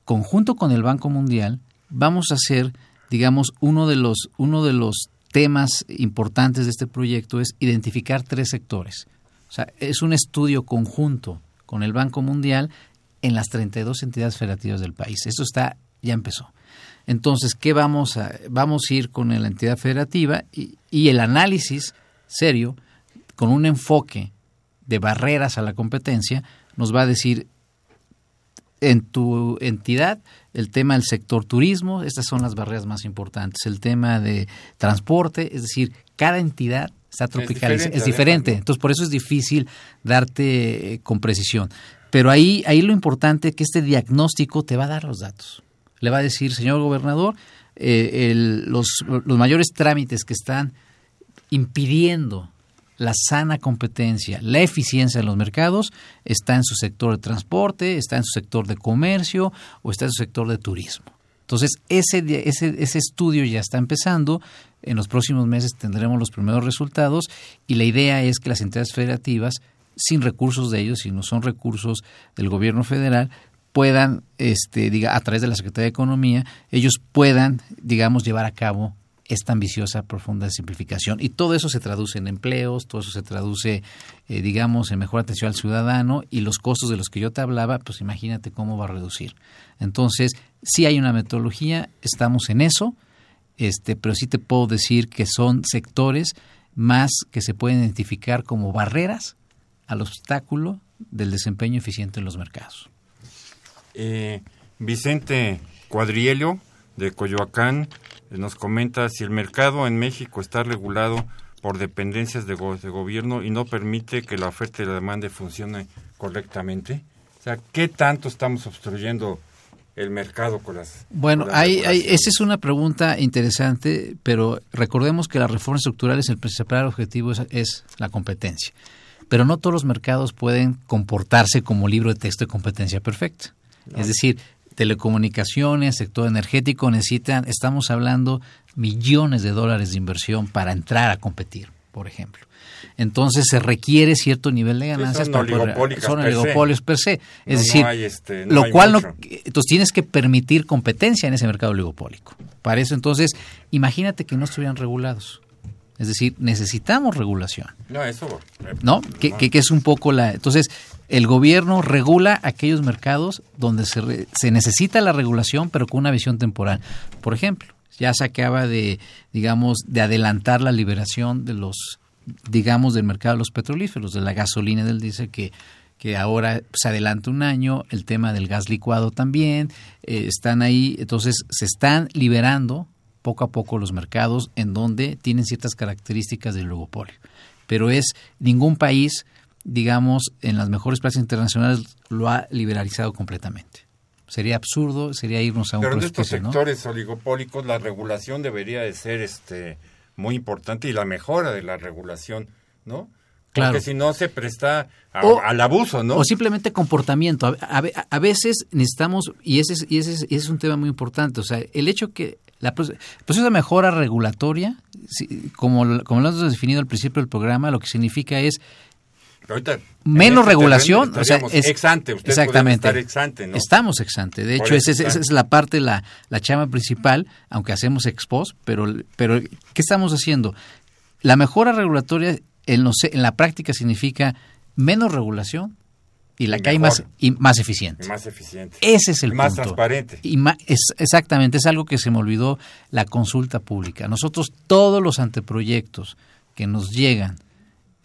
conjunto con el Banco Mundial, vamos a hacer, digamos, uno de los, uno de los temas importantes de este proyecto es identificar tres sectores. O sea, es un estudio conjunto con el Banco Mundial en las 32 entidades federativas del país. Esto está, ya empezó. Entonces, ¿qué vamos a? Vamos a ir con la entidad federativa y, y el análisis serio, con un enfoque de barreras a la competencia, nos va a decir en tu entidad el tema del sector turismo, estas son las barreras más importantes, el tema de transporte, es decir, cada entidad está tropicalizada, diferente, es diferente, además, ¿no? entonces por eso es difícil darte eh, con precisión. Pero ahí, ahí lo importante es que este diagnóstico te va a dar los datos. Le va a decir, señor gobernador, eh, los, los mayores trámites que están impidiendo la sana competencia, la eficiencia en los mercados, está en su sector de transporte, está en su sector de comercio o está en su sector de turismo. Entonces, ese, ese, ese estudio ya está empezando. En los próximos meses tendremos los primeros resultados y la idea es que las entidades federativas, sin recursos de ellos, sino son recursos del gobierno federal, puedan, este, diga, a través de la Secretaría de Economía, ellos puedan, digamos, llevar a cabo esta ambiciosa, profunda simplificación. Y todo eso se traduce en empleos, todo eso se traduce, eh, digamos, en mejor atención al ciudadano y los costos de los que yo te hablaba, pues imagínate cómo va a reducir. Entonces, sí hay una metodología, estamos en eso, este, pero sí te puedo decir que son sectores más que se pueden identificar como barreras al obstáculo del desempeño eficiente en los mercados. Eh, Vicente Cuadriello, de Coyoacán, nos comenta si el mercado en México está regulado por dependencias de, go- de gobierno y no permite que la oferta y la demanda funcione correctamente. O sea, ¿qué tanto estamos obstruyendo el mercado con las Bueno, con las hay, esa es una pregunta interesante, pero recordemos que las reformas estructurales, el principal objetivo es, es la competencia. Pero no todos los mercados pueden comportarse como libro de texto de competencia perfecta. Es decir, telecomunicaciones, sector energético necesitan, estamos hablando millones de dólares de inversión para entrar a competir, por ejemplo. Entonces se requiere cierto nivel de ganancias son para poder- son per se. oligopolios per se. Es No, decir, este, no lo cual no, entonces tienes que permitir competencia en ese mercado oligopólico. Para eso entonces, imagínate que no estuvieran regulados. Es decir, necesitamos regulación. No, eso... eh, ¿no? Que, que- que es un poco la... Entonces, el gobierno regula aquellos mercados donde se, re- se necesita la regulación, pero con una visión temporal. Por ejemplo, ya se acaba de, digamos, de adelantar la liberación de los, digamos, del mercado de los petrolíferos, de la gasolina y del diésel, que, que ahora se adelanta un año, el tema del gas licuado también, eh, están ahí, entonces se están liberando poco a poco los mercados en donde tienen ciertas características del oligopolio. Pero es ningún país, digamos, en las mejores plazas internacionales lo ha liberalizado completamente. Sería absurdo, sería irnos a un Pero en estos sectores oligopólicos la regulación debería de ser este muy importante y la mejora de la regulación, ¿no? Claro. Porque si no se presta a- O- al abuso, ¿no? O simplemente comportamiento. A, a- a veces necesitamos, y ese, es, y ese, es, y ese es un tema muy importante, o sea, el hecho que la el proceso de mejora regulatoria, como, lo- como lo hemos definido al principio del programa, lo que significa es Ahorita, en menos este regulación, o sea, es ex ante, exactamente. ex ante, ¿no? Estamos ex ante. De hecho, esa, es- esa está. es la parte, la, la chama principal, aunque hacemos ex post, pero, pero ¿qué estamos haciendo? La mejora regulatoria en, los- en la práctica significa menos regulación y la Y que hay más, y más eficiente. Y más eficiente. Ese es el Y más punto. transparente. Y es, exactamente, es algo que se me olvidó, la consulta pública. Nosotros todos los anteproyectos que nos llegan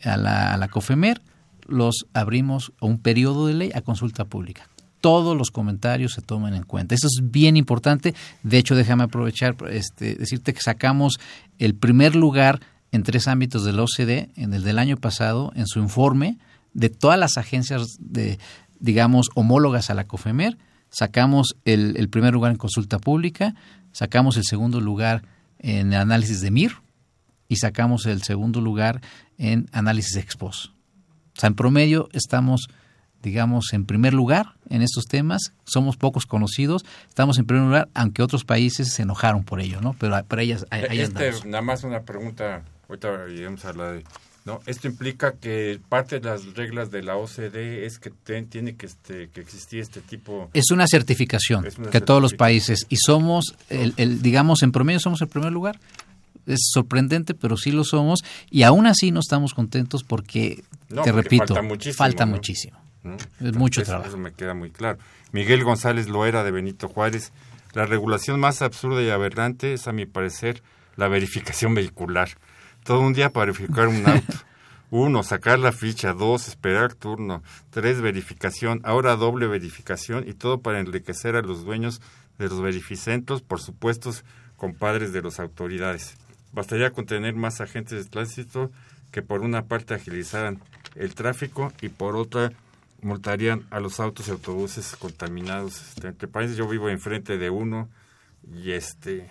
a la, a la COFEMER los abrimos a un periodo de ley a consulta pública. Todos los comentarios se toman en cuenta. Eso es bien importante. De hecho, déjame aprovechar, este, decirte que sacamos el primer lugar en tres ámbitos del OCDE, en el del año pasado, en su informe de todas las agencias de, digamos, homólogas a la COFEMER. Sacamos el, el primer lugar en consulta pública, sacamos el segundo lugar en análisis de MIR y sacamos el segundo lugar en análisis ex post. O sea, en promedio estamos, digamos, en primer lugar en estos temas, somos pocos conocidos, estamos en primer lugar, aunque otros países se enojaron por ello, ¿no? Pero para ellas ahí Este, nada más una pregunta, ahorita iremos a la de... ¿no? Esto implica que parte de las reglas de la OCDE es que ten- tiene que, este, que existir este tipo... Es una certificación Es una que todos los países, y somos, el, el, digamos, en promedio somos el primer lugar. Es sorprendente, pero sí lo somos, y aún así no estamos contentos porque, No, te porque repito, falta muchísimo, falta ¿no? muchísimo. ¿no? Es mucho eso, trabajo. Eso me queda muy claro. Miguel González Loera de Benito Juárez. La regulación más absurda y aberrante es, a mi parecer, la verificación vehicular. Todo un día para verificar un auto. *laughs* Uno, sacar la ficha. Dos, esperar turno. Tres, verificación. Ahora doble verificación y todo para enriquecer a los dueños de los verificentros, por supuestos compadres de las autoridades. Bastaría con tener más agentes de tránsito que por una parte agilizaran el tráfico y por otra multarían a los autos y autobuses contaminados. Este, entre países yo vivo enfrente de uno y este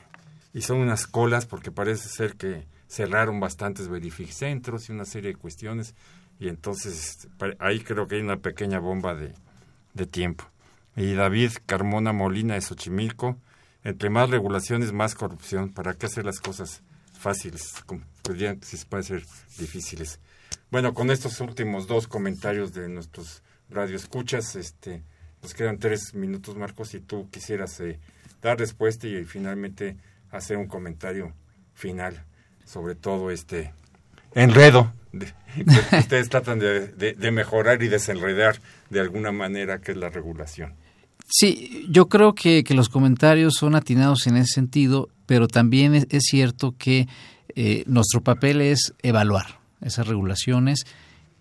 y son unas colas porque parece ser que cerraron bastantes verificentros y una serie de cuestiones y entonces este, ahí creo que hay una pequeña bomba de, de tiempo. Y David Carmona Molina de Xochimilco, entre más regulaciones, más corrupción. ¿Para qué hacer las cosas fáciles? Podrían si ser difíciles. Bueno, con estos últimos dos comentarios de nuestros radioescuchas, este, nos quedan tres minutos, Marcos, si tú quisieras eh, dar respuesta y, finalmente hacer un comentario final sobre todo este enredo de- que ustedes tratan de, de- de mejorar y desenredar de alguna manera, que es la regulación. Sí, yo creo que, que los comentarios son atinados en ese sentido, pero también es, es cierto que eh, nuestro papel es evaluar esas regulaciones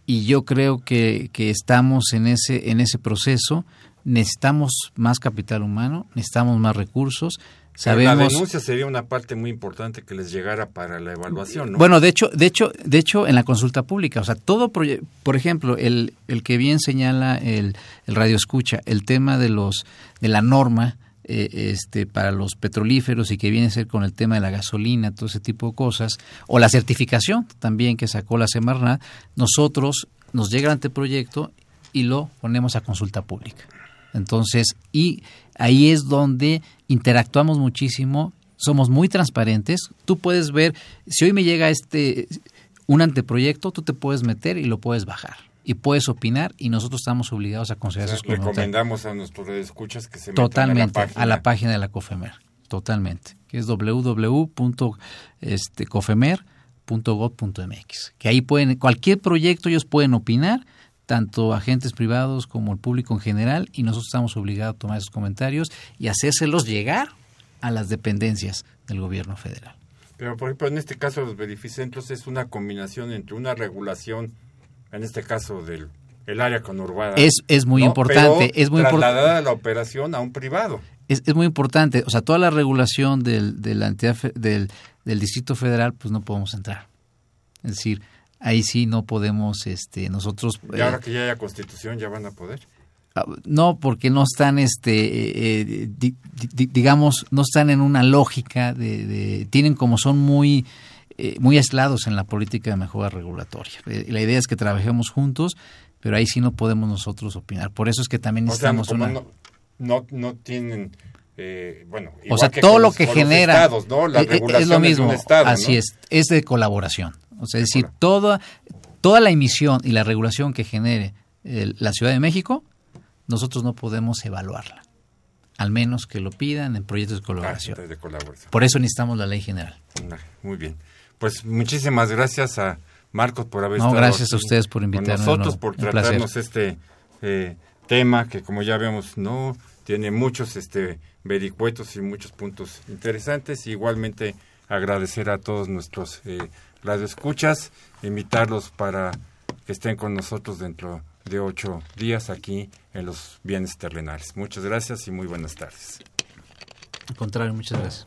y yo creo que, que estamos en ese, en ese proceso. Necesitamos más capital humano, necesitamos más recursos. La denuncia sería una parte muy importante que les llegara para la evaluación, ¿no? Bueno, de hecho, de hecho, de hecho, en la consulta pública, o sea, todo proye- por ejemplo, el, el que bien señala el, el radio escucha, el tema de los de la norma eh, este para los petrolíferos y que viene a ser con el tema de la gasolina, todo ese tipo de cosas, o la certificación también que sacó la Semarnat, nosotros nos llega el anteproyecto y lo ponemos a consulta pública. Entonces, y ahí es donde interactuamos muchísimo, somos muy transparentes. Tú puedes ver, si hoy me llega este un anteproyecto, tú te puedes meter y lo puedes bajar y puedes opinar y nosotros estamos obligados a O considerar sea, esos comentarios. recomendamos a nuestros escuchas que se metan Totalmente, a la página. a la página de la COFEMER, totalmente, que es www.cofemer.gov.mx, que ahí pueden, cualquier proyecto ellos pueden opinar, tanto agentes privados como el público en general, y nosotros estamos obligados a tomar esos comentarios y hacérselos llegar a las dependencias del gobierno federal. Pero, por ejemplo, en este caso los verificentros es una combinación entre una regulación, en este caso del el área conurbada. Es, es muy ¿no? importante. Pero es muy importante. trasladada la operación a un privado. Es, es, muy importante. O sea, toda la regulación del, de la entidad fe, del, del Distrito Federal, pues no podemos entrar. Es decir, ahí sí no podemos este, nosotros... Y ahora eh, que ya haya constitución, ya van a poder. No, porque no están, este, eh, di, di, digamos, no están en una lógica de, de tienen como son muy, eh, muy aislados en la política de mejora regulatoria. Eh, la idea es que trabajemos juntos, pero ahí sí no podemos nosotros opinar. Por eso es que también necesitamos o sea, una... No, no, no tienen... Eh, bueno, o sea, todo lo que genera estados, ¿no? la es, es, lo mismo, estado, así ¿no? es, es de colaboración. O sea, es decir, toda, toda la emisión y la regulación que genere el, la Ciudad de México nosotros no podemos evaluarla, al menos que lo pidan en proyectos de colaboración. Ah, de colaboración. Por eso necesitamos la ley general. Muy bien. Pues muchísimas gracias a Marcos por haber no, estado gracias a ustedes por invitarnos. nosotros, no, por tratarnos este eh, tema que como ya vemos no tiene muchos este vericuetos y muchos puntos interesantes. Igualmente agradecer a todos nuestros eh, radioescuchas, invitarlos para que estén con nosotros dentro de ocho días aquí en los bienes terrenales. Muchas gracias y muy buenas tardes. Al contrario, muchas gracias.